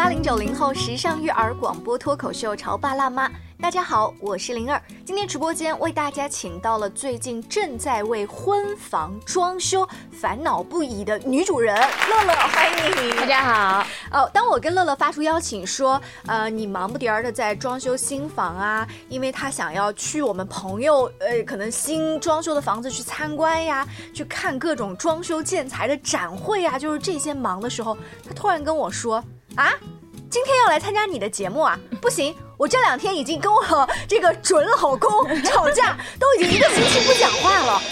八零九零后时尚育儿广播脱口秀《潮爸辣妈》。大家好，我是灵儿。今天直播间为大家请到了最近正在为婚房装修烦恼不已的女主人乐乐，欢迎你。大家好。哦，当我跟乐乐发出邀请说，呃，你忙不迭儿的在装修新房啊，因为他想要去我们朋友呃可能新装修的房子去参观呀，去看各种装修建材的展会呀，就是这些忙的时候，他突然跟我说啊。今天要来参加你的节目啊？不行，我这两天已经跟我这个准老公吵架，都已经一个星期不讲话了。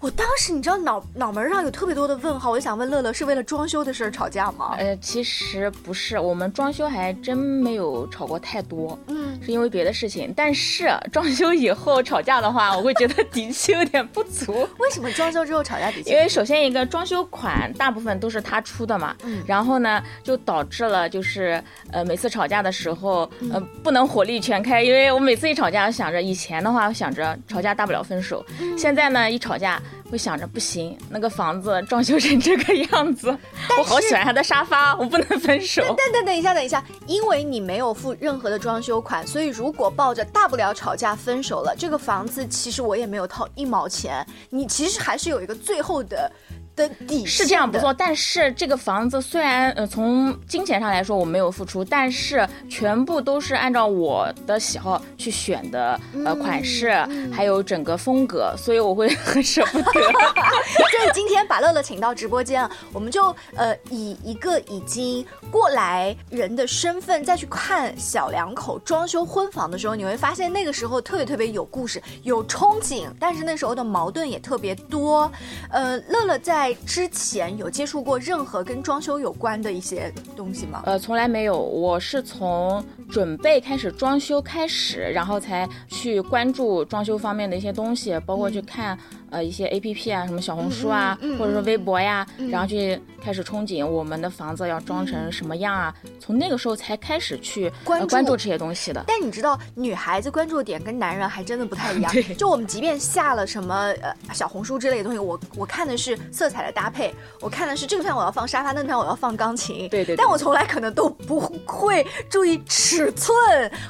我当时你知道脑脑门上有特别多的问号，我就想问乐乐是为了装修的事儿吵架吗？呃，其实不是，我们装修还真没有吵过太多，嗯，是因为别的事情。但是装修以后吵架的话，我会觉得底气有点不足。为什么装修之后吵架底气？因为首先一个装修款大部分都是他出的嘛，嗯，然后呢就导致了就是呃每次吵架的时候呃不能火力全开，因为我每次一吵架想着以前的话想着吵架大不了分手，现在呢一吵架。会想着不行，那个房子装修成这个样子，我好喜欢他的沙发，我不能分手。等等等一下，等一下，因为你没有付任何的装修款，所以如果抱着大不了吵架分手了，这个房子其实我也没有掏一毛钱，你其实还是有一个最后的。的底是这样不错，但是这个房子虽然呃从金钱上来说我没有付出，但是全部都是按照我的喜好去选的呃款式，还有整个风格，所以我会很 舍不得。所以今天把乐乐请到直播间，我们就呃以一个已经过来人的身份再去看小两口装修婚房的时候，你会发现那个时候特别特别有故事，有憧憬，但是那时候的矛盾也特别多。呃，乐乐在。之前有接触过任何跟装修有关的一些东西吗？呃，从来没有。我是从准备开始装修开始，然后才去关注装修方面的一些东西，包括去看。呃，一些 A P P 啊，什么小红书啊，或者说微博呀，然后去开始憧憬我们的房子要装成什么样啊？从那个时候才开始去关关注这些东西的。但你知道，女孩子关注的点跟男人还真的不太一样。就我们即便下了什么呃小红书之类的东西，我我看的是色彩的搭配，我看的是这个片我要放沙发，那个片我要放钢琴。对对。但我从来可能都不会注意尺寸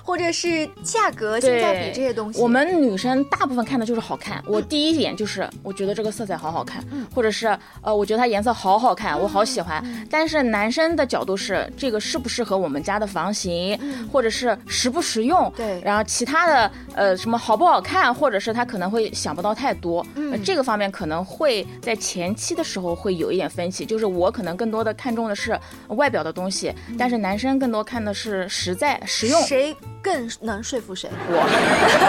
或者是价格、性价比这些东西。我们女生大部分看的就是好看。我第一眼就。是，我觉得这个色彩好好看，或者是呃，我觉得它颜色好好看，我好喜欢。但是男生的角度是，这个适不适合我们家的房型，或者是实不实用？对。然后其他的呃，什么好不好看，或者是他可能会想不到太多。嗯。这个方面可能会在前期的时候会有一点分歧，就是我可能更多的看重的是外表的东西，但是男生更多看的是实在实用。谁？更能说服谁？我，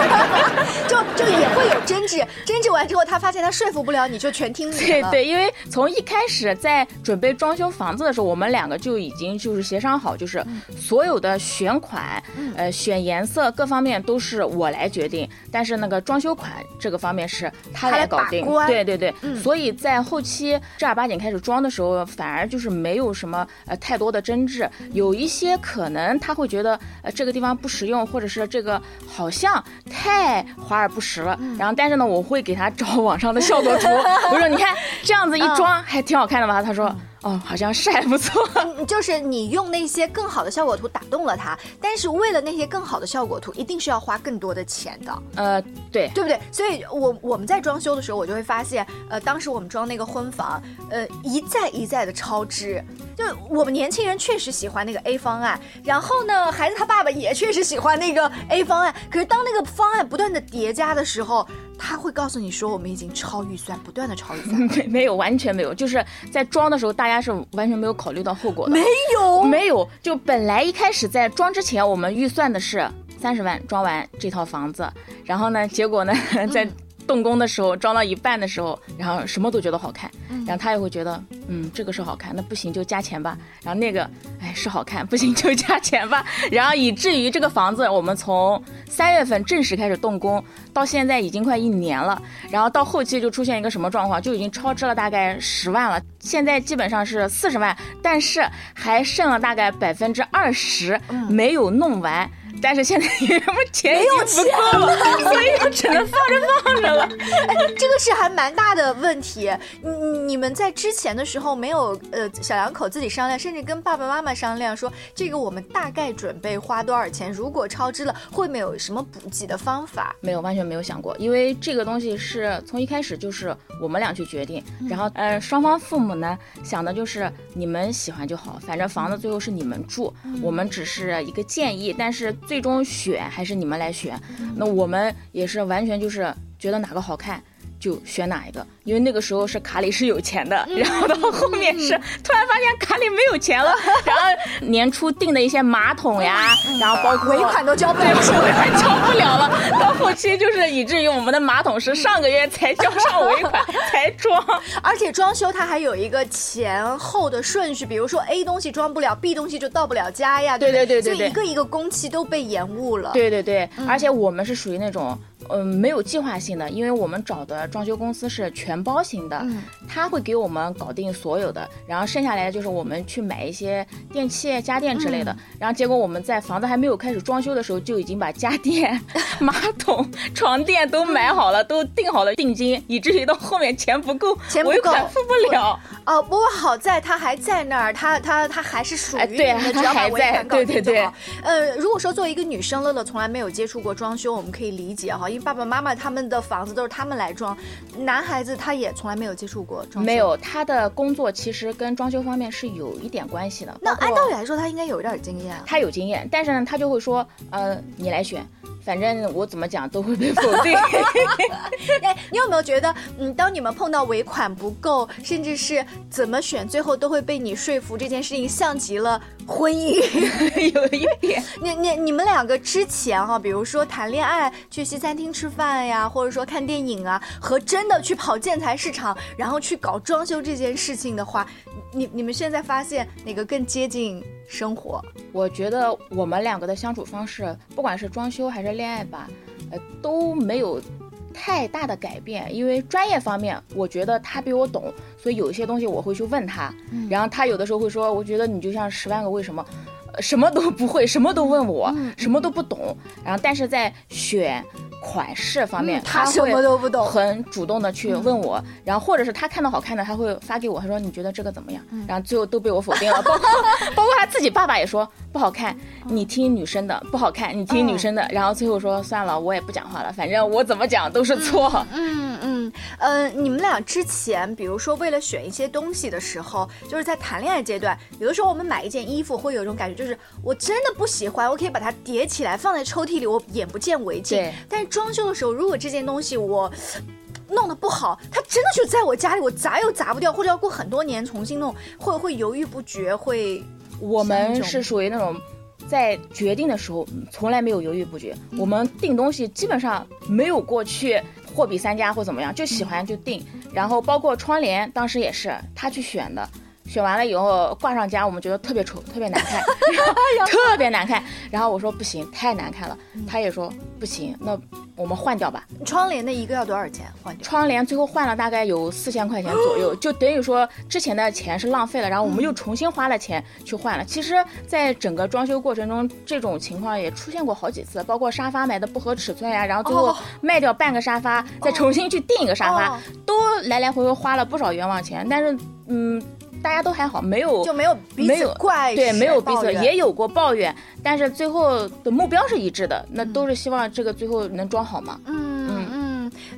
就就也会有争执，争执完之后，他发现他说服不了你，就全听你的。对对，因为从一开始在准备装修房子的时候，我们两个就已经就是协商好，就是所有的选款、呃选颜色各方面都是我来决定，但是那个装修款这个方面是他来搞定。对对对，所以在后期正儿八经开始装的时候，反而就是没有什么呃太多的争执，有一些可能他会觉得呃这个地方不实用，或者是这个好像太华而不实了。然后，但是呢，我会给他找网上的效果图。我说，你看这样子一装还挺好看的吧？他说。哦，好像是还不错。就是你用那些更好的效果图打动了他，但是为了那些更好的效果图，一定是要花更多的钱的。呃，对，对不对？所以，我我们在装修的时候，我就会发现，呃，当时我们装那个婚房，呃，一再一再的超支。就我们年轻人确实喜欢那个 A 方案，然后呢，孩子他爸爸也确实喜欢那个 A 方案。可是当那个方案不断的叠加的时候，他会告诉你说，我们已经超预算，不断的超预算。没有，完全没有，就是在装的时候，大家是完全没有考虑到后果的。没有，没有。就本来一开始在装之前，我们预算的是三十万装完这套房子，然后呢，结果呢，在。动工的时候，装到一半的时候，然后什么都觉得好看，然后他也会觉得，嗯，这个是好看，那不行就加钱吧。然后那个，哎，是好看，不行就加钱吧。然后以至于这个房子，我们从三月份正式开始动工，到现在已经快一年了。然后到后期就出现一个什么状况，就已经超支了大概十万了。现在基本上是四十万，但是还剩了大概百分之二十没有弄完。但是现在因为我钱已经不够了，所以就只能放着放着了。哎这个是还蛮大的问题。你你们在之前的时候没有呃小两口自己商量，甚至跟爸爸妈妈商量说，这个我们大概准备花多少钱？如果超支了，会没有什么补给的方法？没有，完全没有想过，因为这个东西是从一开始就是我们俩去决定，然后呃双方父母呢想的就是你们喜欢就好，反正房子最后是你们住，我们只是一个建议，但是最终选还是你们来选。那我们也是完全就是觉得哪个好看就选哪一个。因为那个时候是卡里是有钱的，然后到后面是突然发现卡里没有钱了，然后年初订的一些马桶呀，然后包括尾款都交不了，尾款交不了了，到后期就是以至于我们的马桶是上个月才交上尾款 才装，而且装修它还有一个前后的顺序，比如说 A 东西装不了，B 东西就到不了家呀，对对？对对对，就一个一个工期都被延误了，对对对，而且我们是属于那种嗯没有计划性的，因为我们找的装修公司是全。包型的，他会给我们搞定所有的，然后剩下来的就是我们去买一些电器、家电之类的。然后结果我们在房子还没有开始装修的时候，就已经把家电、马桶、床垫都买好了，都定好了定金，以至于到后面钱不够，钱不够付不了。哦，不过好在他还在那儿，他他他还是属于你的，只要把违反搞定就好。呃，如果说作为一个女生，乐乐从来没有接触过装修，我们可以理解哈，因为爸爸妈妈他们的房子都是他们来装，男孩子他。他也从来没有接触过装修，没有他的工作其实跟装修方面是有一点关系的。那按道理来说，他应该有一点经验。他有经验，但是呢，他就会说，呃，你来选。反正我怎么讲都会被否定。哎，你有没有觉得，嗯，当你们碰到尾款不够，甚至是怎么选，最后都会被你说服这件事情，像极了婚姻，有一点。你你你们两个之前哈，比如说谈恋爱去西餐厅吃饭呀，或者说看电影啊，和真的去跑建材市场，然后去搞装修这件事情的话，你你们现在发现哪个更接近？生活，我觉得我们两个的相处方式，不管是装修还是恋爱吧，呃，都没有太大的改变。因为专业方面，我觉得他比我懂，所以有一些东西我会去问他。然后他有的时候会说：“我觉得你就像十万个为什么，什么都不会，什么都问我，什么都不懂。”然后，但是在选。款式方面，他什么都不懂，很主动的去问我，然后或者是他看到好看的，他会发给我，他说你觉得这个怎么样？然后最后都被我否定了，包括包括他自己爸爸也说不好看，你听女生的不好看，你听女生的，然后最后说算了，我也不讲话了，反正我怎么讲都是错。嗯嗯呃，你们俩之前，比如说为了选一些东西的时候，就是在谈恋爱阶段，有的时候我们买一件衣服会有一种感觉，就是我真的不喜欢，我可以把它叠起来放在抽屉里，我眼不见为净。但是装修的时候，如果这件东西我弄得不好，它真的就在我家里，我砸又砸不掉，或者要过很多年重新弄，会会犹豫不决。会，我们是属于那种在决定的时候从来没有犹豫不决。我们订东西基本上没有过去货比三家或怎么样，就喜欢就订。然后包括窗帘，当时也是他去选的。选完了以后挂上家，我们觉得特别丑，特别难看，特别难看。然后我说不行，太难看了。他也说不行，那我们换掉吧。窗帘的一个要多少钱？换掉？窗帘最后换了大概有四千块钱左右，就等于说之前的钱是浪费了，然后我们又重新花了钱去换了。其实，在整个装修过程中，这种情况也出现过好几次，包括沙发买的不合尺寸呀，然后最后卖掉半个沙发，再重新去订一个沙发，都来来回回花了不少冤枉钱。但是，嗯。大家都还好，没有就没有彼此怪对，没有彼此也有过抱怨，但是最后的目标是一致的，那都是希望这个最后能装好嘛。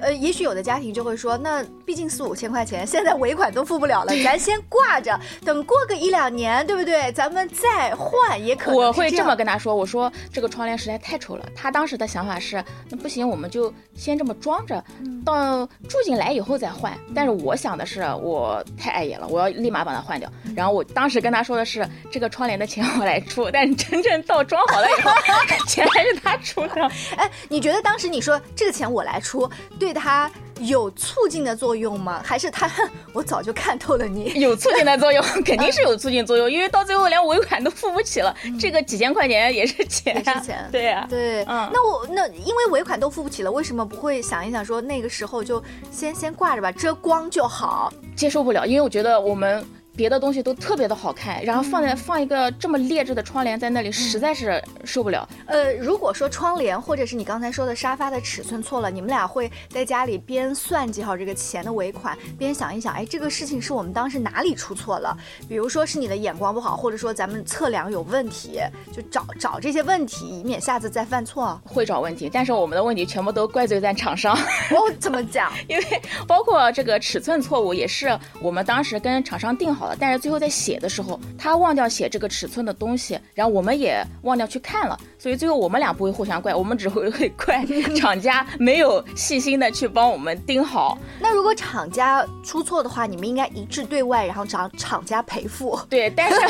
呃，也许有的家庭就会说，那毕竟四五千块钱，现在尾款都付不了了，咱先挂着，等过个一两年，对不对？咱们再换也可能。我会这么跟他说，我说这个窗帘实在太丑了。他当时的想法是，那不行，我们就先这么装着，到住进来以后再换。但是我想的是，我太碍眼了，我要立马把。它换掉，然后我当时跟他说的是这个窗帘的钱我来出，但是真正到装好了以后，钱还是他出的。哎，你觉得当时你说这个钱我来出，对他？有促进的作用吗？还是他？我早就看透了你。有促进的作用，肯定是有促进作用，因为到最后连尾款都付不起了，这个几千块钱也是钱，也是钱。对呀，对。嗯，那我那因为尾款都付不起了，为什么不会想一想说那个时候就先先挂着吧，遮光就好？接受不了，因为我觉得我们。别的东西都特别的好看，然后放在放一个这么劣质的窗帘在那里，实在是受不了。呃，如果说窗帘或者是你刚才说的沙发的尺寸错了，你们俩会在家里边算计好这个钱的尾款，边想一想，哎，这个事情是我们当时哪里出错了？比如说是你的眼光不好，或者说咱们测量有问题，就找找这些问题，以免下次再犯错。会找问题，但是我们的问题全部都怪罪在厂商。哦，怎么讲？因为包括这个尺寸错误，也是我们当时跟厂商定好了，但是最后在写的时候，他忘掉写这个尺寸的东西，然后我们也忘掉去看了，所以最后我们俩不会互相怪，我们只会会怪 厂家没有细心的去帮我们盯好。那如果厂家出错的话，你们应该一致对外，然后找厂家赔付。对，但是 最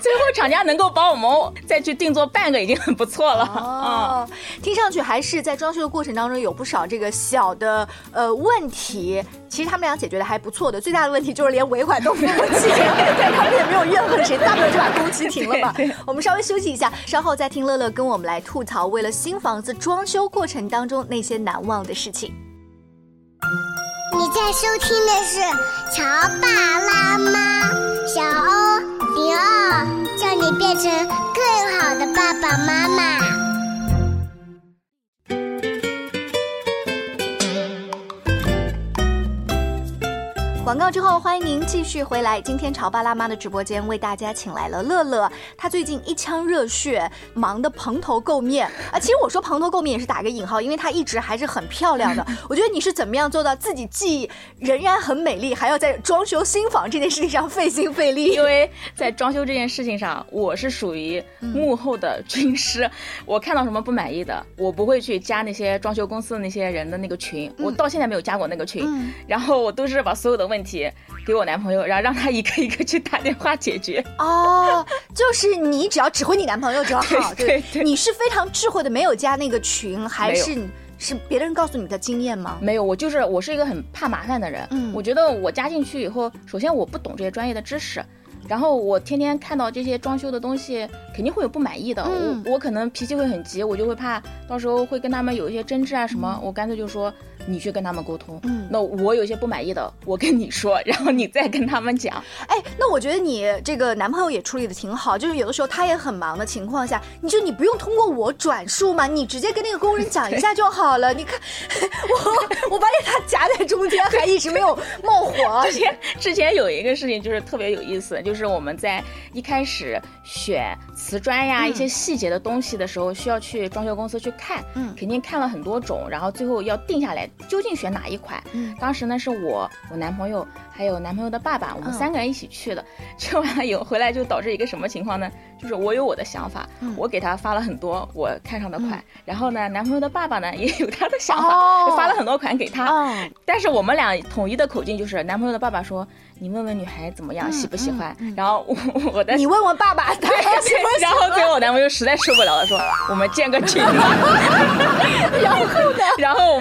最后厂家能够帮我们再去定做半个，已经很不错了。哦，听上去还是在装修的过程当中有不少这个小的呃问题，其实他们俩解决的还不错的。最大的问题就是连尾款都付不起，对他们也没有怨恨谁，大不了就把工期停了吧。我们稍微休息一下，稍后再听乐乐跟我们来吐槽为了新房子装修过程当中那些难忘的事情。你在收听的是《乔爸拉妈》，小欧零二，叫你变成更好的爸爸妈妈。广告之后，欢迎您继续回来。今天潮爸辣妈的直播间为大家请来了乐乐，他最近一腔热血，忙得蓬头垢面啊！其实我说蓬头垢面也是打个引号，因为她一直还是很漂亮的。我觉得你是怎么样做到自己既仍然很美丽，还要在装修新房这件事情上费心费力？因为在装修这件事情上，我是属于幕后的军师。我看到什么不满意的，我不会去加那些装修公司的那些人的那个群，我到现在没有加过那个群。然后我都是把所有的问题。问题给我男朋友，然后让他一个一个去打电话解决。哦，就是你只要指挥你男朋友就好。对对，你是非常智慧的，没有加那个群，还是是别人告诉你的经验吗？没有，我就是我是一个很怕麻烦的人。嗯，我觉得我加进去以后，首先我不懂这些专业的知识，然后我天天看到这些装修的东西，肯定会有不满意的。我我可能脾气会很急，我就会怕到时候会跟他们有一些争执啊什么，我干脆就说。你去跟他们沟通，嗯，那我有些不满意的，我跟你说，然后你再跟他们讲。哎，那我觉得你这个男朋友也处理的挺好，就是有的时候他也很忙的情况下，你就你不用通过我转述嘛，你直接跟那个工人讲一下 就好了。你看，我我发现他夹在中间，还一直没有冒火。之前之前有一个事情就是特别有意思，就是我们在一开始选瓷砖呀一些细节的东西的时候，需要去装修公司去看，嗯，肯定看了很多种，然后最后要定下来。究竟选哪一款？嗯，当时呢是我、我男朋友还有男朋友的爸爸，我们三个人一起去的。去完了以后回来就导致一个什么情况呢？就是我有我的想法，我给他发了很多我看上的款，然后呢，男朋友的爸爸呢也有他的想法，就发了很多款给他。但是我们俩统一的口径就是，男朋友的爸爸说。你问问女孩怎么样，喜不喜欢？然后我我的你问问爸爸，他喜欢。然后最后我男朋友实在受不了了，说我们见个群。然后呢？然后我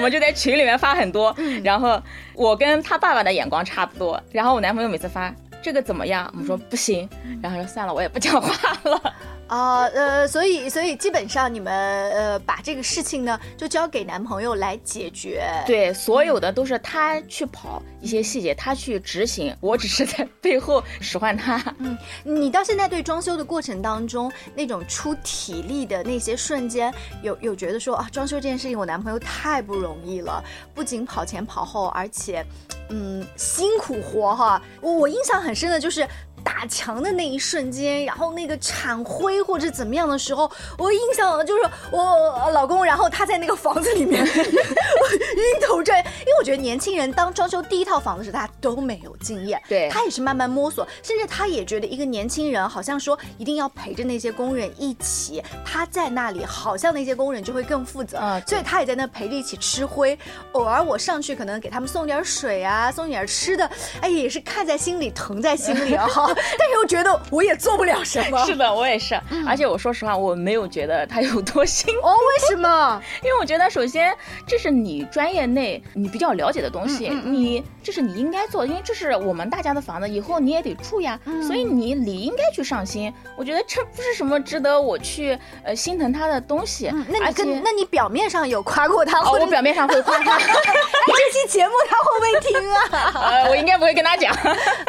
们就在群里面发很多。然后我跟他爸爸的眼光差不多。然后我男朋友每次发这个怎么样？我们说不行。然后说算了，我也不讲话了。啊，呃，所以，所以基本上你们呃把这个事情呢，就交给男朋友来解决。对，所有的都是他去跑一些细节，他去执行，我只是在背后使唤他。嗯，你到现在对装修的过程当中那种出体力的那些瞬间，有有觉得说啊，装修这件事情我男朋友太不容易了，不仅跑前跑后，而且，嗯，辛苦活哈。我我印象很深的就是。打墙的那一瞬间，然后那个铲灰或者怎么样的时候，我印象就是我老公，然后他在那个房子里面 晕头转，因为我觉得年轻人当装修第一套房子时，大家都没有经验，对他也是慢慢摸索，甚至他也觉得一个年轻人好像说一定要陪着那些工人一起，他在那里好像那些工人就会更负责，所以他也在那陪着一起吃灰，偶尔我上去可能给他们送点水啊，送点吃的，哎也是看在心里疼在心里啊哈。但又觉得我也做不了什么。是的，我也是。而且我说实话，我没有觉得他有多辛苦。哦，为什么？因为我觉得，首先这是你专业内你比较了解的东西，你这是你应该做，因为这是我们大家的房子，以后你也得住呀，所以你理应该去上心。我觉得这不是什么值得我去呃心疼他的东西。那你跟那你表面上有夸过他？哦，我表面上会夸他。那，这期节目他会不会听啊？呃，我应该不会跟他讲。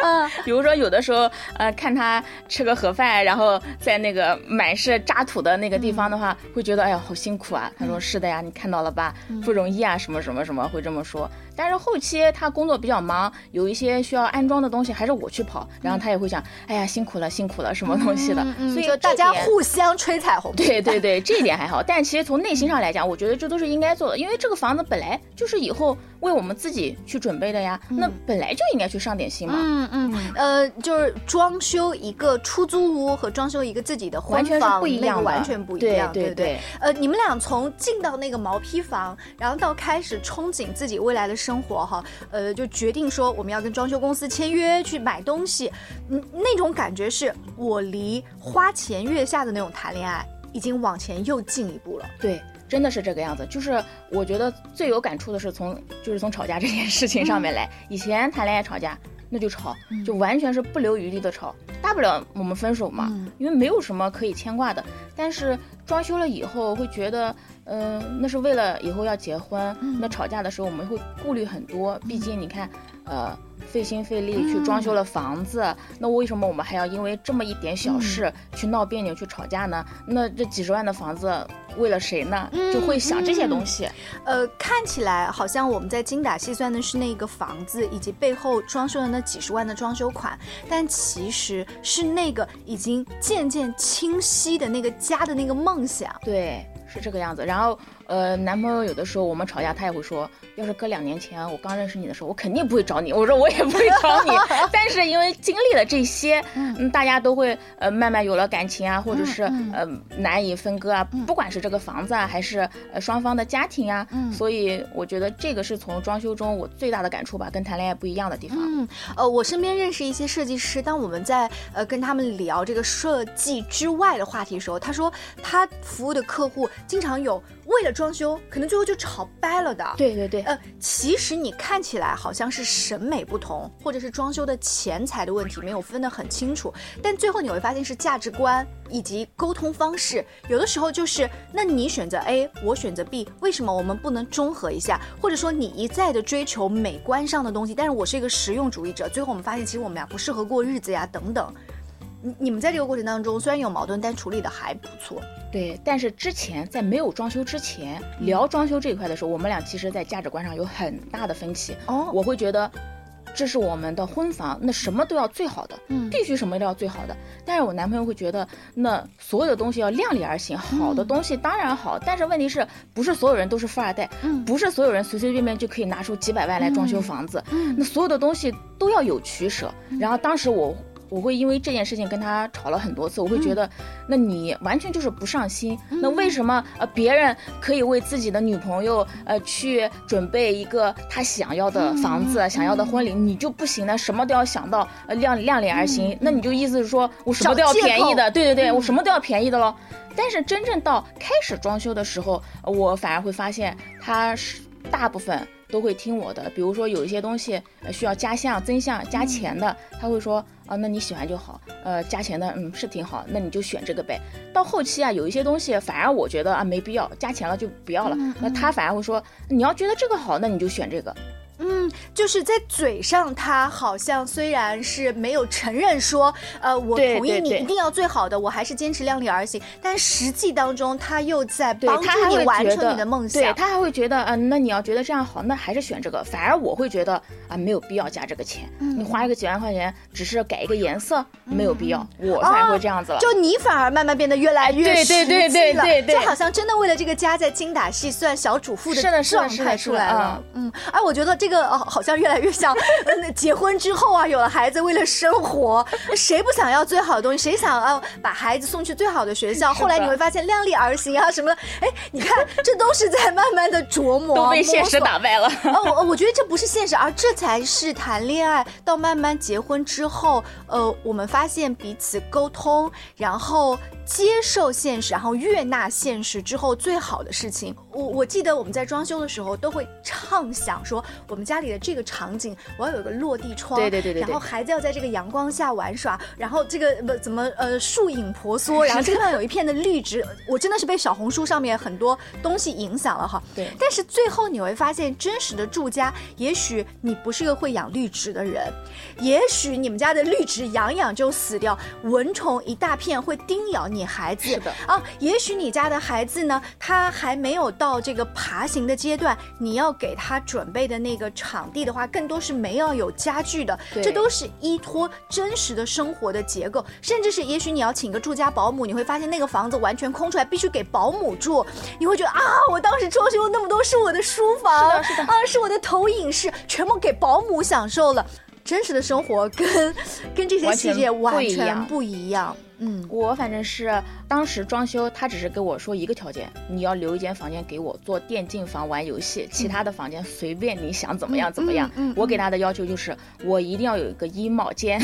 嗯，比如说有的时候呃看他吃个盒饭，然后在那个满是渣土的那个地方的话，会觉得哎呀好辛苦啊。他说是的呀，你看到了吧，不容易啊，什么什么什么会这么说。但是后期他工作比较忙，有一些需要安装的东西还是我去跑，然后他也会讲，哎呀辛苦了辛苦了什么东西的，所以大家互相吹彩虹。对对对，这一点还好。但其实从内心上来讲，我觉得这都是应该做的，因为这个房子本来就是以后为我们自己去准备的呀，那本来就应该去上点心嘛。嗯嗯，呃，就是装修一个出租屋和装修一个自己的婚房，不一样，完全不一样，对对对。呃，你们俩从进到那个毛坯房，然后到开始憧憬自己未来的生活哈。呃，就决定说我们要跟装修公司签约去买东西，嗯，那种感觉是我离花前月下的那种谈恋爱已经往前又进一步了。对，真的是这个样子。就是我觉得最有感触的是从就是从吵架这件事情上面来。以前谈恋爱吵架那就吵，就完全是不留余地的吵，大不了我们分手嘛，因为没有什么可以牵挂的。但是装修了以后会觉得。嗯，那是为了以后要结婚，那吵架的时候我们会顾虑很多，毕竟你看，呃，费心费力去装修了房子，那为什么我们还要因为这么一点小事去闹别扭去吵架呢？那这几十万的房子为了谁呢？就会想这些东西。呃，看起来好像我们在精打细算的是那个房子以及背后装修的那几十万的装修款，但其实是那个已经渐渐清晰的那个家的那个梦想。对。是这个样子，然后，呃，男朋友有的时候我们吵架，他也会说，要是搁两年前我刚认识你的时候，我肯定不会找你。我说我也不会找你，但是因为经历了这些，嗯，大家都会呃慢慢有了感情啊，或者是呃难以分割啊，不管是这个房子啊，还是呃双方的家庭啊，所以我觉得这个是从装修中我最大的感触吧，跟谈恋爱不一样的地方。嗯，呃，我身边认识一些设计师，当我们在呃跟他们聊这个设计之外的话题的时候，他说他服务的客户。经常有为了装修，可能最后就吵掰了的。对对对，呃，其实你看起来好像是审美不同，或者是装修的钱财的问题没有分得很清楚，但最后你会发现是价值观以及沟通方式。有的时候就是，那你选择 A，我选择 B，为什么我们不能中和一下？或者说你一再的追求美观上的东西，但是我是一个实用主义者，最后我们发现其实我们俩不适合过日子呀，等等。你你们在这个过程当中虽然有矛盾，但处理的还不错。对，但是之前在没有装修之前聊装修这一块的时候，我们俩其实在价值观上有很大的分歧。哦，我会觉得这是我们的婚房，那什么都要最好的，嗯，必须什么都要最好的。但是我男朋友会觉得，那所有的东西要量力而行，好的东西当然好，但是问题是不是所有人都是富二代？嗯，不是所有人随随便便就可以拿出几百万来装修房子。嗯，那所有的东西都要有取舍。然后当时我。我会因为这件事情跟他吵了很多次，我会觉得，那你完全就是不上心。那为什么呃别人可以为自己的女朋友呃去准备一个他想要的房子、想要的婚礼，你就不行呢？什么都要想到呃量量力而行。那你就意思是说我什么都要便宜的？对对对，我什么都要便宜的喽。但是真正到开始装修的时候，我反而会发现他是大部分。都会听我的，比如说有一些东西需要加项、增项、加钱的，他会说啊，那你喜欢就好，呃，加钱的，嗯，是挺好，那你就选这个呗。到后期啊，有一些东西反而我觉得啊没必要，加钱了就不要了，那他反而会说，你要觉得这个好，那你就选这个。嗯，就是在嘴上，他好像虽然是没有承认说，呃，我同意你一定要最好的，我还是坚持量力而行。但实际当中，他又在帮助你完成你的梦想。对他还会觉得，嗯，那你要觉得这样好，那还是选这个。反而我会觉得，啊，没有必要加这个钱。你花一个几万块钱，只是改一个颜色，没有必要。我反而会这样子了。就你反而慢慢变得越来越实际了，就好像真的为了这个家在精打细算，小主妇的状态出来了。嗯，哎，我觉得这。这个哦，好像越来越像，嗯，结婚之后啊，有了孩子，为了生活，谁不想要最好的东西？谁想要把孩子送去最好的学校？后来你会发现量力而行啊什么的，哎，你看，这都是在慢慢的琢磨，都被现实打败了。哦，我我觉得这不是现实，而这才是谈恋爱到慢慢结婚之后，呃，我们发现彼此沟通，然后。接受现实，然后悦纳现实之后，最好的事情。我我记得我们在装修的时候，都会畅想说，我们家里的这个场景，我要有个落地窗，对对对对，然后孩子要在这个阳光下玩耍，然后这个不怎么呃树影婆娑，然后这个地方有一片的绿植。我真的是被小红书上面很多东西影响了哈。对。但是最后你会发现，真实的住家，也许你不是个会养绿植的人，也许你们家的绿植养养就死掉，蚊虫一大片会叮咬你。你孩子是的啊，也许你家的孩子呢，他还没有到这个爬行的阶段，你要给他准备的那个场地的话，更多是没有有家具的，这都是依托真实的生活的结构，甚至是也许你要请个住家保姆，你会发现那个房子完全空出来，必须给保姆住，你会觉得啊，我当时装修那么多是我的书房，是的，啊，是我的投影室，全部给保姆享受了，真实的生活跟跟这些细节完全不一样。嗯，我反正是当时装修，他只是跟我说一个条件，你要留一间房间给我做电竞房玩游戏，其他的房间随便你想怎么样怎么样。我给他的要求就是我一定要有一个衣帽间，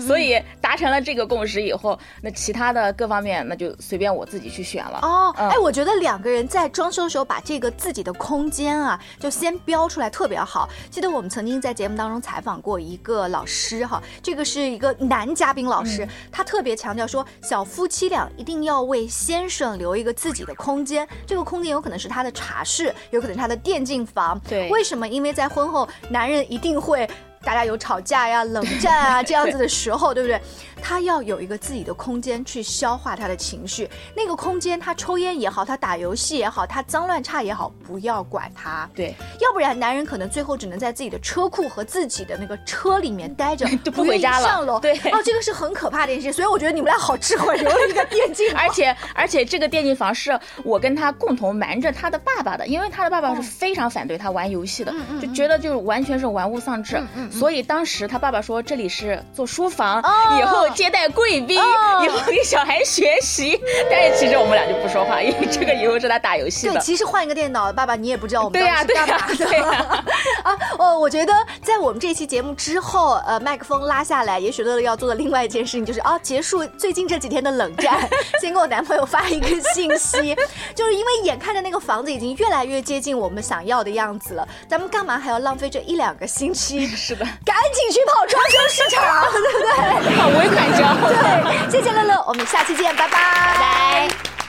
所以达成了这个共识以后，那其他的各方面那就随便我自己去选了。哦，哎，我觉得两个人在装修的时候把这个自己的空间啊，就先标出来特别好。记得我们曾经在节目当中采访过一个老师哈，这个是一个男嘉宾老师，他特别强。强调说，小夫妻俩一定要为先生留一个自己的空间。这个空间有可能是他的茶室，有可能是他的电竞房。对，为什么？因为在婚后，男人一定会。大家有吵架呀、冷战啊这样子的时候，对不对？他要有一个自己的空间去消化他的情绪。那个空间，他抽烟也好，他打游戏也好，他脏乱差也好，不要管他。对，要不然男人可能最后只能在自己的车库和自己的那个车里面待着，就不回家了。上楼。对，哦，这个是很可怕的一件事。所以我觉得你们俩好智慧，留了一个电竞。而且而且这个电竞房是我跟他共同瞒着他的爸爸的，因为他的爸爸是非常反对他玩游戏的，就觉得就是完全是玩物丧志。所以当时。他爸爸说：“这里是做书房，以后接待贵宾，以后给小孩学习。但是其实我们俩就不说话，因为这个以后是他打游戏的。对，其实换一个电脑，爸爸你也不知道我们当时干嘛的。啊，我我觉得在我们这期节目之后，呃，麦克风拉下来，也许乐乐要做的另外一件事情就是啊，结束最近这几天的冷战，先给我男朋友发一个信息，就是因为眼看着那个房子已经越来越接近我们想要的样子了，咱们干嘛还要浪费这一两个星期？是的，赶紧去。”跑装修市场，对不对？跑尾款交。对，谢谢乐乐，我们下期见，拜拜。拜。